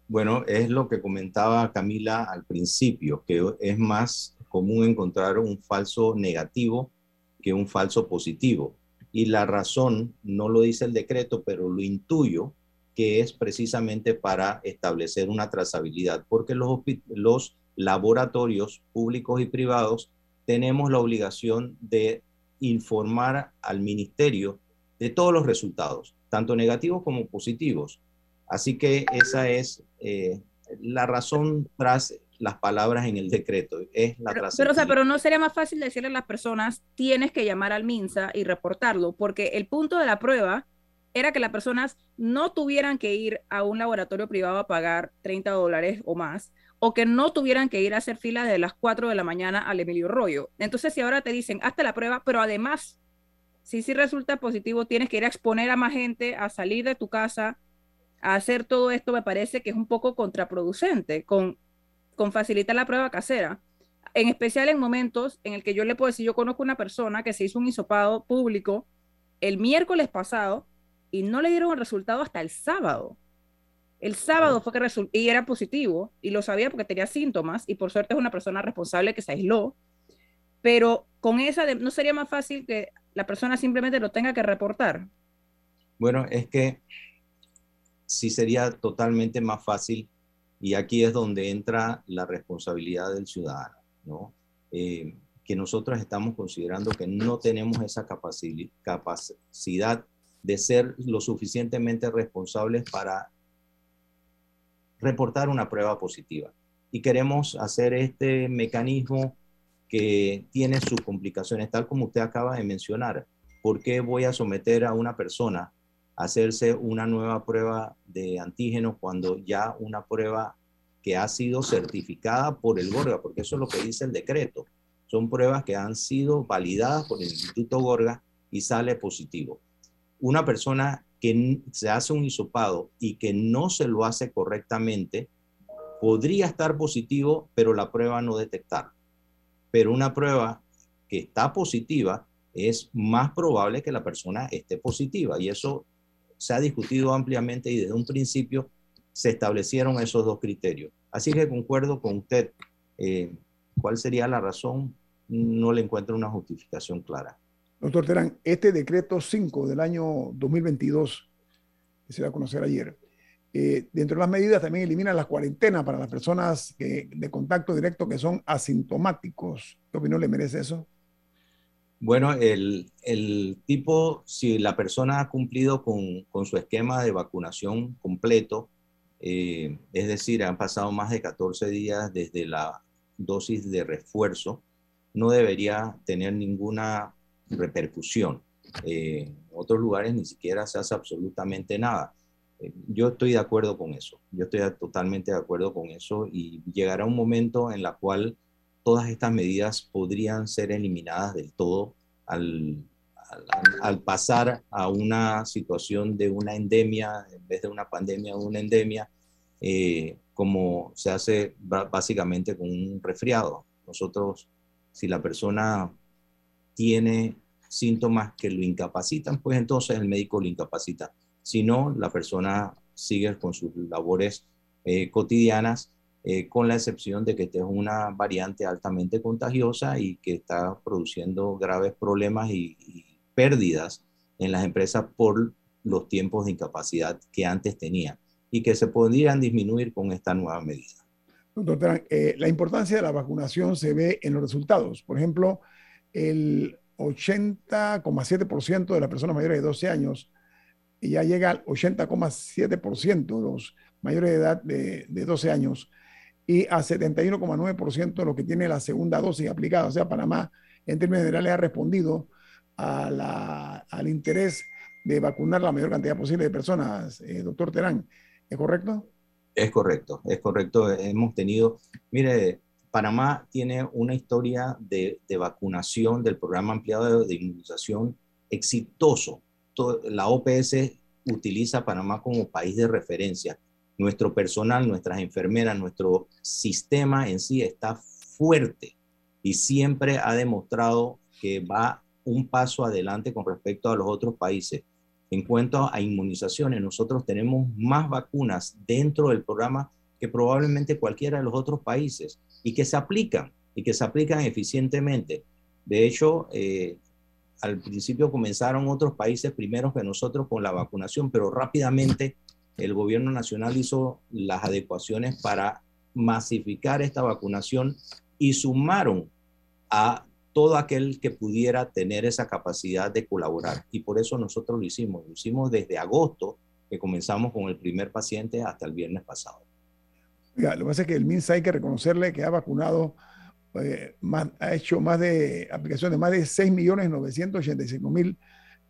Bueno, es lo que comentaba Camila al principio, que es más común encontrar un falso negativo que un falso positivo. Y la razón, no lo dice el decreto, pero lo intuyo, que es precisamente para establecer una trazabilidad, porque los, los laboratorios públicos y privados, tenemos la obligación de informar al ministerio de todos los resultados, tanto negativos como positivos. Así que esa es eh, la razón tras las palabras en el decreto. Es la pero, pero, o sea, pero no sería más fácil decirle a las personas, tienes que llamar al MINSA y reportarlo, porque el punto de la prueba era que las personas no tuvieran que ir a un laboratorio privado a pagar 30 dólares o más, o que no tuvieran que ir a hacer fila de las 4 de la mañana al Emilio Rollo. Entonces, si ahora te dicen, hazte la prueba, pero además, si sí resulta positivo, tienes que ir a exponer a más gente, a salir de tu casa, a hacer todo esto, me parece que es un poco contraproducente con, con facilitar la prueba casera. En especial en momentos en el que yo le puedo decir, yo conozco una persona que se hizo un hisopado público el miércoles pasado y no le dieron el resultado hasta el sábado. El sábado fue que resultó y era positivo y lo sabía porque tenía síntomas y por suerte es una persona responsable que se aisló. Pero con esa, ¿no sería más fácil que la persona simplemente lo tenga que reportar? Bueno, es que sí sería totalmente más fácil y aquí es donde entra la responsabilidad del ciudadano, ¿no? Eh, que nosotros estamos considerando que no tenemos esa capacidad de ser lo suficientemente responsables para reportar una prueba positiva. Y queremos hacer este mecanismo que tiene sus complicaciones, tal como usted acaba de mencionar. ¿Por qué voy a someter a una persona a hacerse una nueva prueba de antígeno cuando ya una prueba que ha sido certificada por el Gorga? Porque eso es lo que dice el decreto. Son pruebas que han sido validadas por el Instituto Gorga y sale positivo. Una persona que se hace un hisopado y que no se lo hace correctamente, podría estar positivo, pero la prueba no detectar. Pero una prueba que está positiva es más probable que la persona esté positiva y eso se ha discutido ampliamente y desde un principio se establecieron esos dos criterios. Así que concuerdo con usted. Eh, ¿Cuál sería la razón? No le encuentro una justificación clara. Doctor Terán, este decreto 5 del año 2022, que se va a conocer ayer, Eh, dentro de las medidas también eliminan las cuarentenas para las personas que, de contacto directo que son asintomáticos. ¿Qué opinión le merece eso? Bueno, el, el, tipo, si la persona ha cumplido con, con su esquema de vacunación completo, eh, es decir, han pasado más de 14 días desde la dosis de refuerzo, no debería tener ninguna repercusión. Eh, en otros lugares ni siquiera se hace absolutamente nada. Eh, yo estoy de acuerdo con eso, yo estoy totalmente de acuerdo con eso y llegará un momento en la cual todas estas medidas podrían ser eliminadas del todo al, pasar a una situación de una endemia, en vez de una pandemia, una endemia, eh, como se hace básicamente con un resfriado. Nosotros, si la persona tiene síntomas que lo incapacitan, pues entonces el médico lo incapacita. Si no, la persona sigue con sus labores eh, cotidianas eh, con la excepción de que esta es una variante altamente contagiosa y que está produciendo graves problemas y, pérdidas en las empresas por los tiempos de incapacidad que antes tenía y que se podrían disminuir con esta nueva medida. Eh, la importancia de la vacunación se ve en los resultados. Por ejemplo, el 80,7% de las personas mayores de 12 años ya llega al 80,7% de los mayores de edad de, de 12 años y a 71,9% de lo que tiene la segunda dosis aplicada. O sea, Panamá en términos generales ha respondido a la, al interés de vacunar la mayor cantidad posible de personas, eh, doctor Terán. ¿Es correcto? Es correcto, es correcto. Hemos tenido, mire, Panamá tiene una historia de, vacunación del programa ampliado de, inmunización exitoso. la OPS utiliza Panamá como país de referencia nuestro personal, nuestras enfermeras, nuestro sistema en sí está fuerte y siempre ha demostrado que va un paso adelante con respecto a los otros países. En cuanto a inmunizaciones, nosotros tenemos más vacunas dentro del programa que probablemente cualquiera de los otros países y que se aplican y que se aplican eficientemente. De hecho, eh, al principio comenzaron otros países primero que nosotros con la vacunación, pero rápidamente el gobierno nacional hizo las adecuaciones para masificar esta vacunación y sumaron a todo aquel que pudiera tener esa capacidad de colaborar. Y por eso nosotros lo hicimos. Lo hicimos desde agosto, que comenzamos con el primer paciente, hasta el viernes pasado. Lo que pasa es que el MINSA hay que reconocerle que ha vacunado, eh, más, ha hecho más de aplicación de más de 6.985.000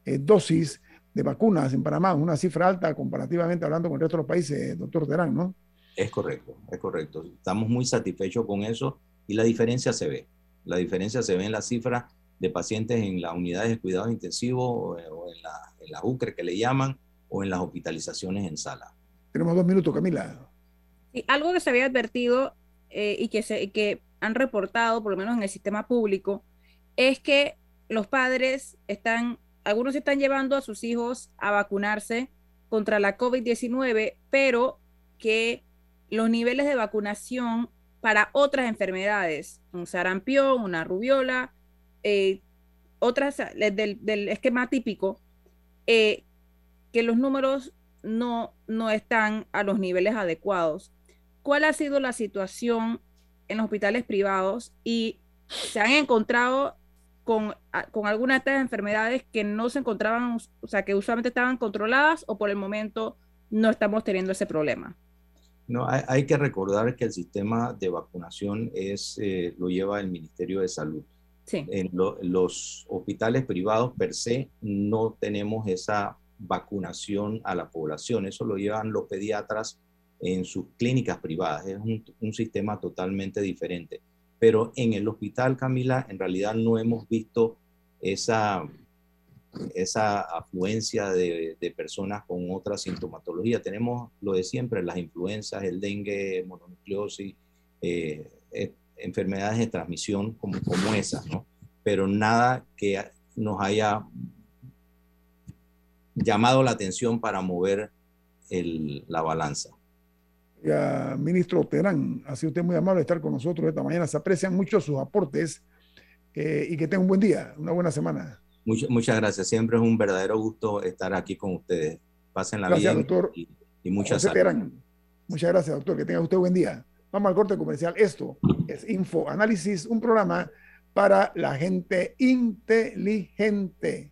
eh, dosis de vacunas en Panamá, una cifra alta comparativamente hablando con el resto de los países, doctor Terán, ¿no? Es correcto, es correcto. Estamos muy satisfechos con eso y la diferencia se ve. La diferencia se ve en la cifra de pacientes en las unidades de cuidados intensivos o en la, en la UCRE que le llaman o en las hospitalizaciones en sala. Tenemos dos minutos, Camila. Algo que se había advertido eh, y que, se, que han reportado, por lo menos en el sistema público, es que los padres están algunos están llevando a sus hijos a vacunarse contra la COVID-19, pero que los niveles de vacunación para otras enfermedades, un sarampión, una rubiola, eh, otras del, esquema típico, eh, que los números no, no están a los niveles adecuados. ¿Cuál ha sido la situación en los hospitales privados y se han encontrado con, con algunas de estas enfermedades que no se encontraban, o sea, que usualmente estaban controladas o por el momento no estamos teniendo ese problema? No, hay, que recordar que el sistema de vacunación es, eh, lo lleva el Ministerio de Salud. Sí. En los hospitales privados per se no tenemos esa vacunación a la población, eso lo llevan los pediatras en sus clínicas privadas, es un, un sistema totalmente diferente pero en el hospital, Camila, en realidad no hemos visto esa, esa afluencia de, personas con otra sintomatología. Tenemos lo de siempre, las influencias, el dengue, mononucleosis, eh, enfermedades de transmisión como, como esas, ¿no? Pero nada que nos haya llamado la atención para mover la balanza ministro Terán, ha sido usted muy amable de estar con nosotros esta mañana. Se aprecian mucho sus aportes eh, y que tenga un buen día, una buena semana. muchas gracias. Siempre es un verdadero gusto estar aquí con ustedes. Pasen la gracias, Doctor. y muchas gracias. Muchas gracias, doctor. Que tenga usted buen día. Vamos al corte comercial. Esto es Info Análisis, un programa para la gente inteligente.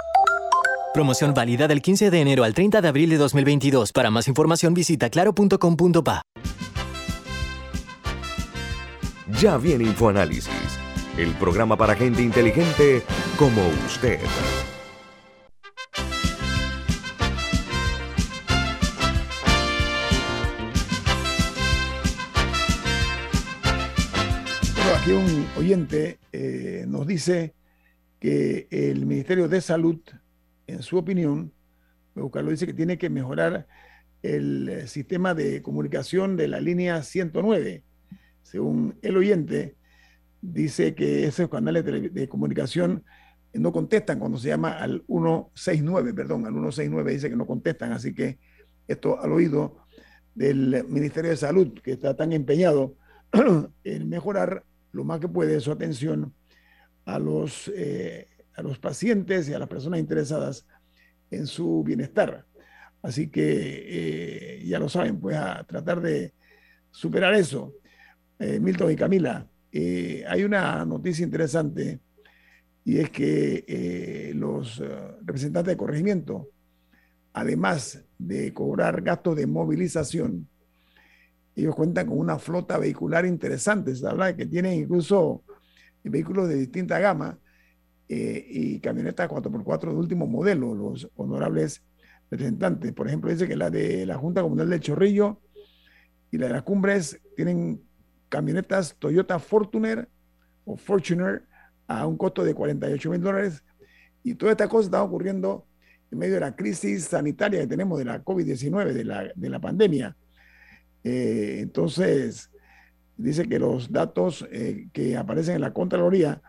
Promoción válida del 15 de enero al 30 de abril de 2022. Para más información visita claro.com.pa. Ya viene InfoAnálisis, el programa para gente inteligente como usted. aquí un oyente eh, nos dice que el Ministerio de Salud, en su opinión, lo dice que tiene que mejorar el eh, sistema de comunicación de la línea 109. Según el oyente, dice que esos canales de, comunicación no contestan cuando se llama al 169, perdón, al 169 dice que no contestan, así que esto al oído del Ministerio de Salud, que está tan empeñado en mejorar lo más que puede su atención a los, eh, a los pacientes y a las personas interesadas en su bienestar. Así que eh, ya lo saben, pues a tratar de superar eso. Eh, Milton y Camila, hay una noticia interesante y es que los representantes de corregimiento, además de cobrar gastos de movilización, ellos cuentan con una flota vehicular interesante. Se habla de que tienen incluso vehículos de distinta gama eh, y camionetas 4x4 de último modelo, los honorables representantes. Por ejemplo, dice que la de la Junta Comunal del Chorrillo y la de las Cumbres tienen camionetas Toyota Fortuner o Fortuner a un costo de 48 mil dólares. Y toda esta cosa está ocurriendo en medio de la crisis sanitaria que tenemos de la COVID-19, de la, de la pandemia. Eh, entonces, dice que los datos eh, que aparecen en la Contraloría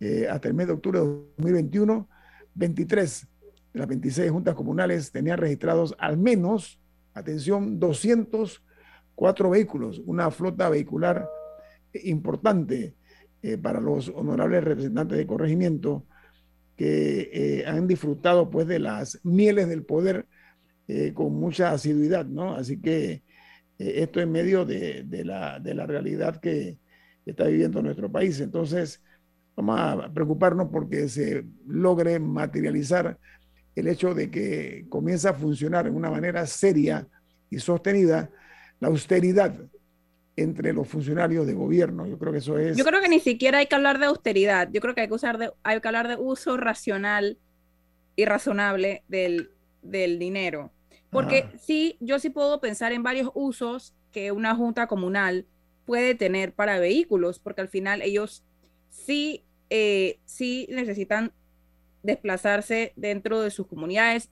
eh, hasta el mes de octubre de 2021, 23 de las 26 juntas comunales tenían registrados al menos, atención, 204 vehículos, una flota vehicular importante para los honorables representantes de corregimiento que han disfrutado pues de las mieles del poder con mucha asiduidad, ¿no? Así que eh, esto en medio de, la, realidad que está viviendo nuestro país. Entonces, vamos a preocuparnos porque se logre materializar el hecho de que comienza a funcionar de una manera seria y sostenida la austeridad entre los funcionarios de gobierno. Yo creo que eso es... Yo creo que ni siquiera hay que hablar de austeridad. Yo creo que hay que, usar de, hay que hablar de uso racional y razonable del, del dinero. Porque sí, yo sí puedo pensar en varios usos que una junta comunal puede tener para vehículos, porque al final ellos sí, eh, sí necesitan desplazarse dentro de sus comunidades,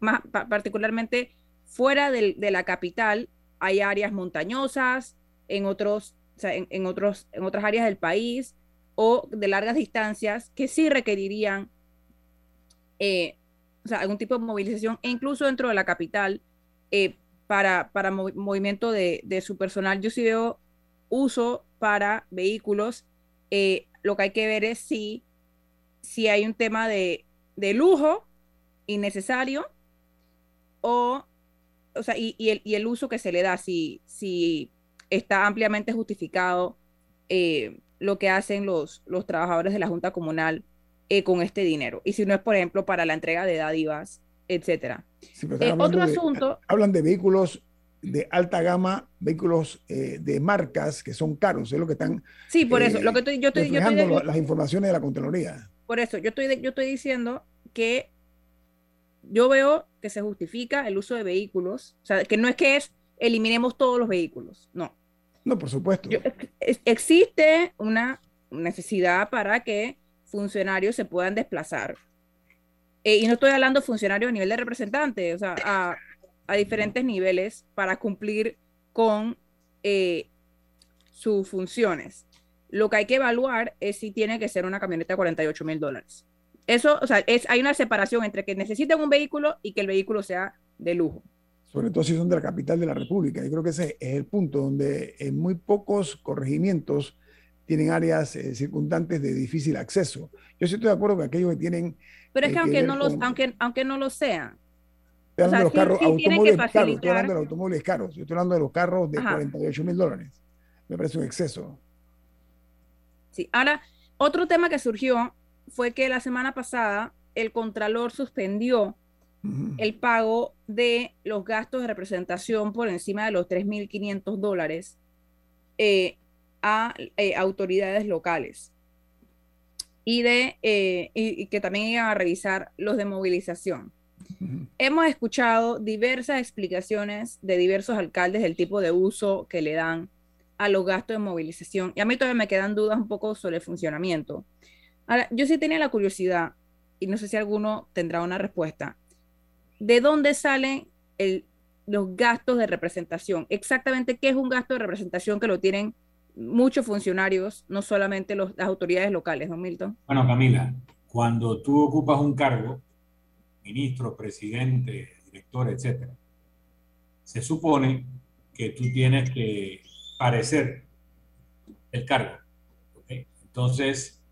más particularmente fuera de la capital, hay áreas montañosas, en otros, en, otros, en otras áreas del país o de largas distancias que sí requerirían eh, o sea, algún tipo de movilización, e incluso dentro de la capital, eh, para, para movimiento de, de, su personal. Yo sí veo uso para vehículos. Eh, lo que hay que ver es si, si hay un tema de, de lujo innecesario o, o sea, y, y, el, y, el, uso que se le da, si, si está ampliamente justificado eh, lo que hacen los, los trabajadores de la Junta Comunal eh, con este dinero. Y si no es, por ejemplo, para la entrega de dádivas, etcétera. Eh, otro asunto. Hablan de vehículos de alta gama, vehículos eh, de marcas que son caros, es lo que están. Sí, por eso. Lo que estoy, yo estoy, yo estoy las informaciones de la Contraloría. Por eso, yo estoy, yo estoy diciendo que yo veo que se justifica el uso de vehículos, o sea, que no es que es eliminemos todos los vehículos, no. No, por supuesto. existe una necesidad para que funcionarios se puedan desplazar eh, y no estoy hablando de funcionarios a nivel de representante, o sea, a, a diferentes niveles para cumplir con eh, sus funciones. Lo que hay que evaluar es si tiene que ser una camioneta de 48 mil dólares. Eso, o sea, es, hay una separación entre que necesiten un vehículo y que el vehículo sea de lujo. Sobre todo si son de la capital de la República. Yo creo que ese es el punto donde en muy pocos corregimientos tienen áreas eh, circundantes de difícil acceso. Yo sí estoy de acuerdo con aquellos que tienen... Pero es que, eh, aunque, ver no los, con- aunque, aunque no lo sean, Estoy hablando O sea, de los sí- carros, sí automóviles caros, estoy hablando de los automóviles caros, yo estoy hablando de los carros de Ajá. 48 mil dólares. Me parece un exceso. Sí, ahora, otro tema que surgió fue que la semana pasada el Contralor suspendió el pago de los gastos de representación por encima de los 3.500 dólares eh, a eh, autoridades locales y, de, eh, y, y que también iban a revisar los de movilización. Hemos escuchado diversas explicaciones de diversos alcaldes del tipo de uso que le dan a los gastos de movilización. Y a mí todavía me quedan dudas un poco sobre el funcionamiento. Ahora, yo sí tenía la curiosidad, y no sé si alguno tendrá una respuesta, ¿de dónde salen los gastos de representación? Exactamente qué es un gasto de representación que lo tienen muchos funcionarios, no solamente las autoridades locales, don Milton. Bueno, Camila, cuando tú ocupas un cargo, ministro, presidente, director, etcétera, se supone que tú tienes que parecer el cargo. Entonces,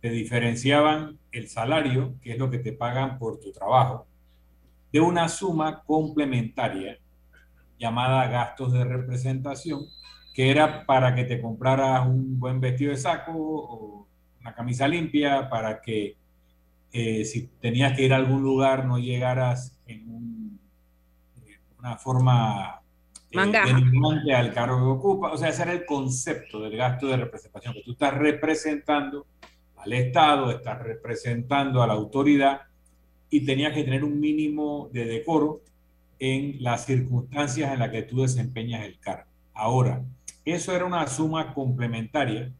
te diferenciaban el salario, que es lo que te pagan por tu trabajo, de una suma complementaria llamada gastos de representación, que era para que te compraras un buen vestido de saco o una camisa limpia, para que eh, si tenías que ir a algún lugar no llegaras en un- eh, una forma eh, al cargo que ocupa. O sea, ese era el concepto del gasto de representación, que tú estás representando al Estado, estás representando a la autoridad y tenías que tener un mínimo de decoro en las circunstancias en las que tú desempeñas el cargo. Ahora, eso era una suma complementaria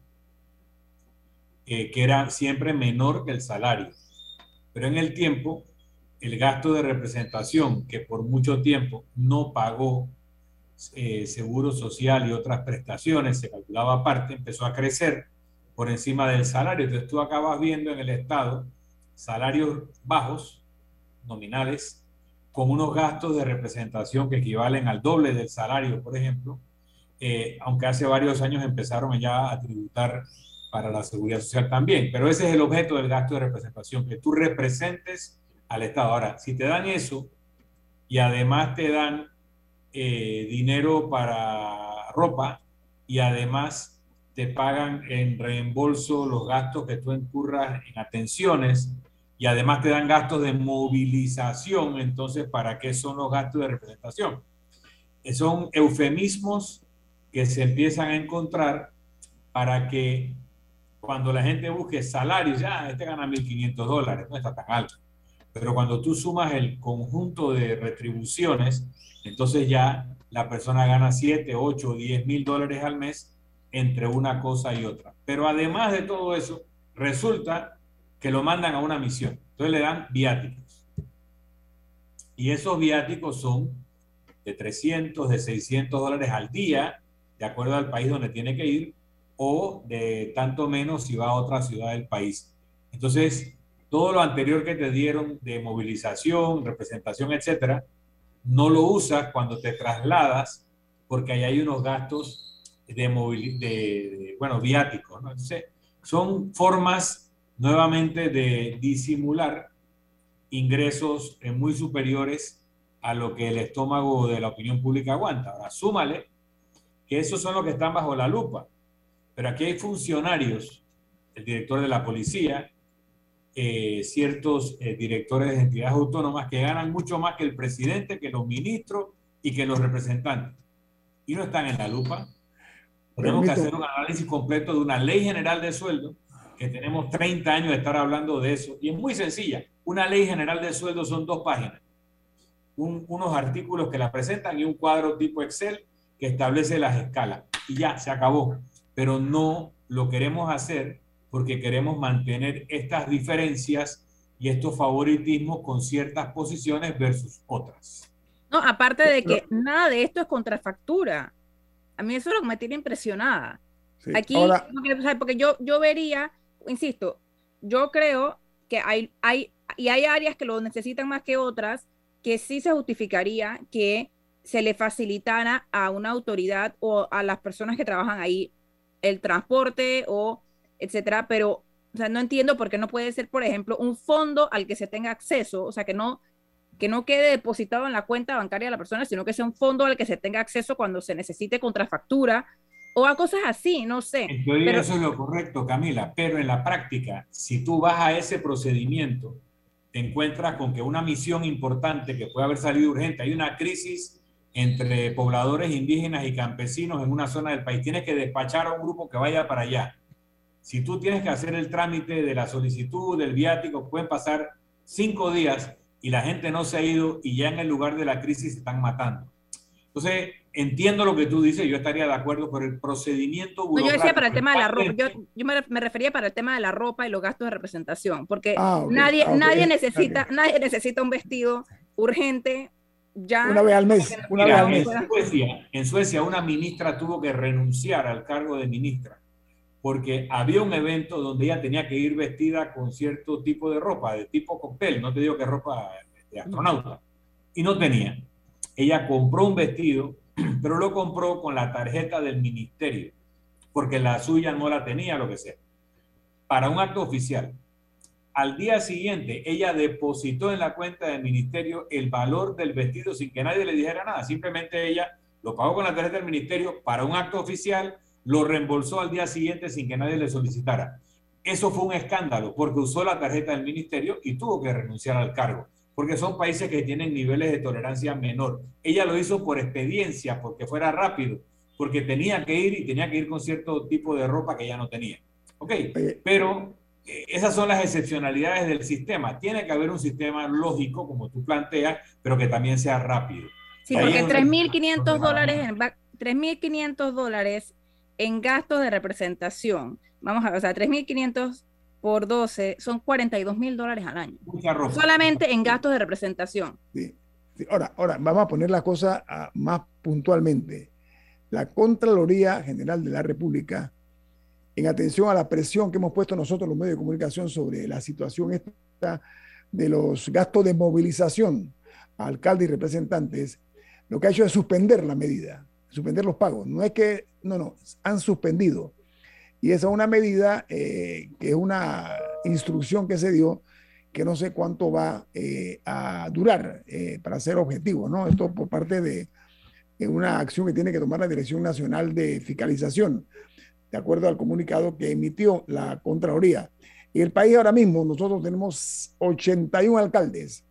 eh, que era siempre menor que el salario. Pero en el tiempo, el gasto de representación, que por mucho tiempo no pagó eh, seguro social y otras prestaciones, se calculaba aparte, empezó a crecer por encima del salario. Entonces tú acabas viendo en el Estado salarios bajos, nominales, con unos gastos de representación que equivalen al doble del salario, por ejemplo, eh, aunque hace varios años empezaron ya a tributar para la seguridad social también. Pero ese es el objeto del gasto de representación, que tú representes al Estado. Ahora, si te dan eso y además te dan eh, dinero para ropa y además te pagan en reembolso los gastos que tú incurras en atenciones y además te dan gastos de movilización, entonces, ¿para qué son los gastos de representación? Son eufemismos que se empiezan a encontrar para que cuando la gente busque salarios, ya, este gana 1.500 dólares, no está tan alto. Pero cuando tú sumas el conjunto de retribuciones, entonces ya la persona gana 7, 8, 10 mil dólares al mes entre una cosa y otra. Pero además de todo eso, resulta que lo mandan a una misión. Entonces le dan viáticos. Y esos viáticos son de 300, de 600 dólares al día, de acuerdo al país donde tiene que ir, o de tanto menos si va a otra ciudad del país. Entonces, todo lo anterior que te dieron de movilización, representación, etcétera, no lo usas cuando te trasladas porque ahí hay unos gastos de, de, bueno, viáticos. ¿no? Entonces, son formas nuevamente de disimular ingresos eh, muy superiores a lo que el estómago de la opinión pública aguanta. Ahora, súmale que esos son los que están bajo la lupa. Pero aquí hay funcionarios, el director de la policía, eh, ciertos eh, directores de entidades autónomas que ganan mucho más que el presidente, que los ministros y que los representantes. Y no están en la lupa. Tenemos que hacer un análisis completo de una ley general de sueldo, que tenemos 30 años de estar hablando de eso. Y es muy sencilla. Una ley general de sueldo son dos páginas. Un- unos artículos que la presentan y un cuadro tipo Excel que establece las escalas. Y ya, se acabó. Pero no lo queremos hacer porque queremos mantener estas diferencias y estos favoritismos con ciertas posiciones versus otras. No, aparte de que nada de esto es contrafactura. A mí eso es lo que me tiene impresionada. Aquí, porque, yo, yo vería, insisto, yo creo que hay, hay, y hay áreas que lo necesitan más que otras, que sí se justificaría que se le facilitara a una autoridad o a las personas que trabajan ahí el transporte o etcétera, pero o sea, no entiendo por qué no puede ser, por ejemplo, un fondo al que se tenga acceso, o sea, que no que no quede depositado en la cuenta bancaria de la persona, sino que sea un fondo al que se tenga acceso cuando se necesite contrafactura o a cosas así, no sé. pero... eso es lo correcto, Camila, pero en la práctica, si tú vas a ese procedimiento, te encuentras con que una misión importante que puede haber salido urgente, hay una crisis entre pobladores indígenas y campesinos en una zona del país, tienes que despachar a un grupo que vaya para allá. Si tú tienes que hacer el trámite de la solicitud, del viático, pueden pasar cinco días y la gente no se ha ido y ya en el lugar de la crisis se están matando. Entonces, entiendo lo que tú dices, yo estaría de acuerdo, por el procedimiento yo decía para el tema de la ropa, yo, me, refería para el tema de la ropa y los gastos de representación, porque ah, nadie, ah, nadie, necesita, nadie necesita un vestido urgente ya. Una vez al mes, una vez al mes. En Suecia, en Suecia una ministra tuvo que renunciar al cargo de ministra porque había un evento donde ella tenía que ir vestida con cierto tipo de ropa, de tipo cóctel, no te digo que ropa de astronauta, y no tenía. Ella compró un vestido pero lo compró con la tarjeta del ministerio, porque la suya no la tenía, lo que sea, para un acto oficial. Al día siguiente, ella depositó en la cuenta del ministerio el valor del vestido sin que nadie le dijera nada. Simplemente ella lo pagó con la tarjeta del ministerio para un acto oficial, lo reembolsó al día siguiente sin que nadie le solicitara. Eso fue un escándalo porque usó la tarjeta del ministerio y tuvo que renunciar al cargo porque son países que tienen niveles de tolerancia menor. Ella lo hizo por experiencia, porque fuera rápido, porque tenía que ir y tenía que ir con cierto tipo de ropa que ya no tenía. Ok, pero esas son las excepcionalidades del sistema. Tiene que haber un sistema lógico, como tú planteas, pero que también sea rápido. Sí, porque 3.500 dólares en 3.500 dólares en gastos de representación. Vamos a ver, o sea, 3.500 por 12 son 42 mil dólares al año. Solamente en gastos de representación. Sí. Ahora, ahora, vamos a poner la cosa ah, más puntualmente. La Contraloría General de la República, en atención a la presión que hemos puesto nosotros los medios de comunicación sobre la situación esta de los gastos de movilización a alcaldes y representantes, lo que ha hecho es suspender la medida, suspender los pagos. No es que, no, no, han suspendido y esa es una medida eh, que es una instrucción que se dio que no sé cuánto va eh, a durar eh, para ser objetivo, ¿no? Esto por parte de una acción que tiene que tomar la Dirección Nacional de Fiscalización, de acuerdo al comunicado que emitió la Contraloría. En el país ahora mismo nosotros tenemos 81 alcaldes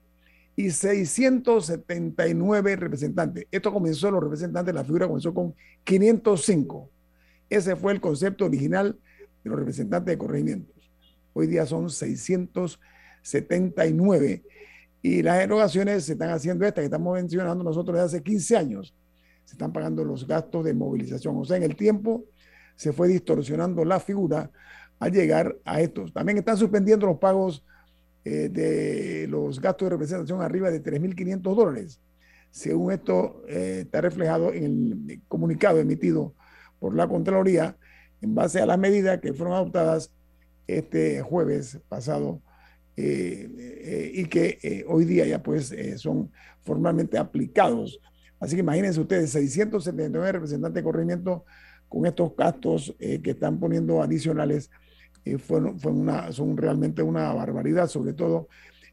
y 679 representantes. Esto comenzó, los representantes, la figura comenzó con 505. Ese fue el concepto original de los representantes de corregimientos. Hoy día son 679 y las erogaciones se están haciendo estas que estamos mencionando nosotros desde hace 15 años. Se están pagando los gastos de movilización. O sea, en el tiempo se fue distorsionando la figura al llegar a estos. También están suspendiendo los pagos eh, de los gastos de representación arriba de 3.500 dólares. Según esto eh, está reflejado en el comunicado emitido por la Contraloría en base a las medidas que fueron adoptadas este jueves pasado eh, eh, y que hoy día ya pues son formalmente aplicados. Así que imagínense ustedes, 679 representantes de corrimiento con estos gastos que están poniendo adicionales fueron, una, son realmente una barbaridad, sobre todo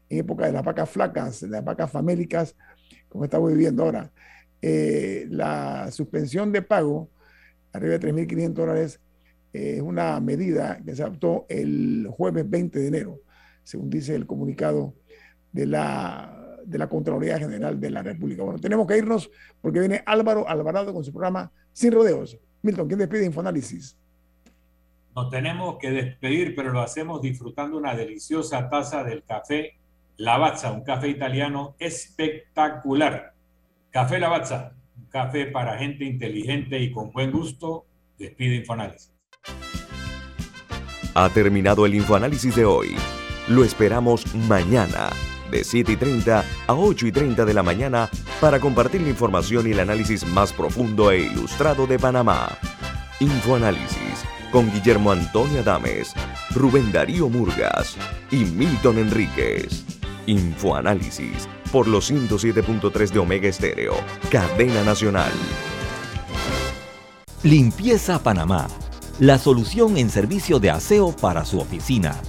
en época de las vacas flacas, de las vacas famélicas, como estamos viviendo ahora. la suspensión de pago arriba de 3.500 dólares, eh, es una medida que se adoptó el jueves 20 de enero, según dice el comunicado de la, de la Contraloría General de la República. Bueno, tenemos que irnos porque viene Álvaro Alvarado con su programa Sin Rodeos. Milton, ¿quién despide Infoanálisis? Nos tenemos que despedir, pero lo hacemos disfrutando una deliciosa taza del café Lavazza, un café italiano espectacular. Café Lavazza, café para gente inteligente y con buen gusto. Despide Infoanálisis. Ha terminado el Infoanálisis de hoy. Lo esperamos mañana de 7 y 30 a 8 y 30 de la mañana para compartir la información y el análisis más profundo e ilustrado de Panamá. Infoanálisis con Guillermo Antonio Adames, Rubén Darío Murgas y Milton Enríquez. Infoanálisis por los 107.3 de Omega Estéreo, cadena nacional. Limpieza Panamá, la solución en servicio de aseo para su oficina.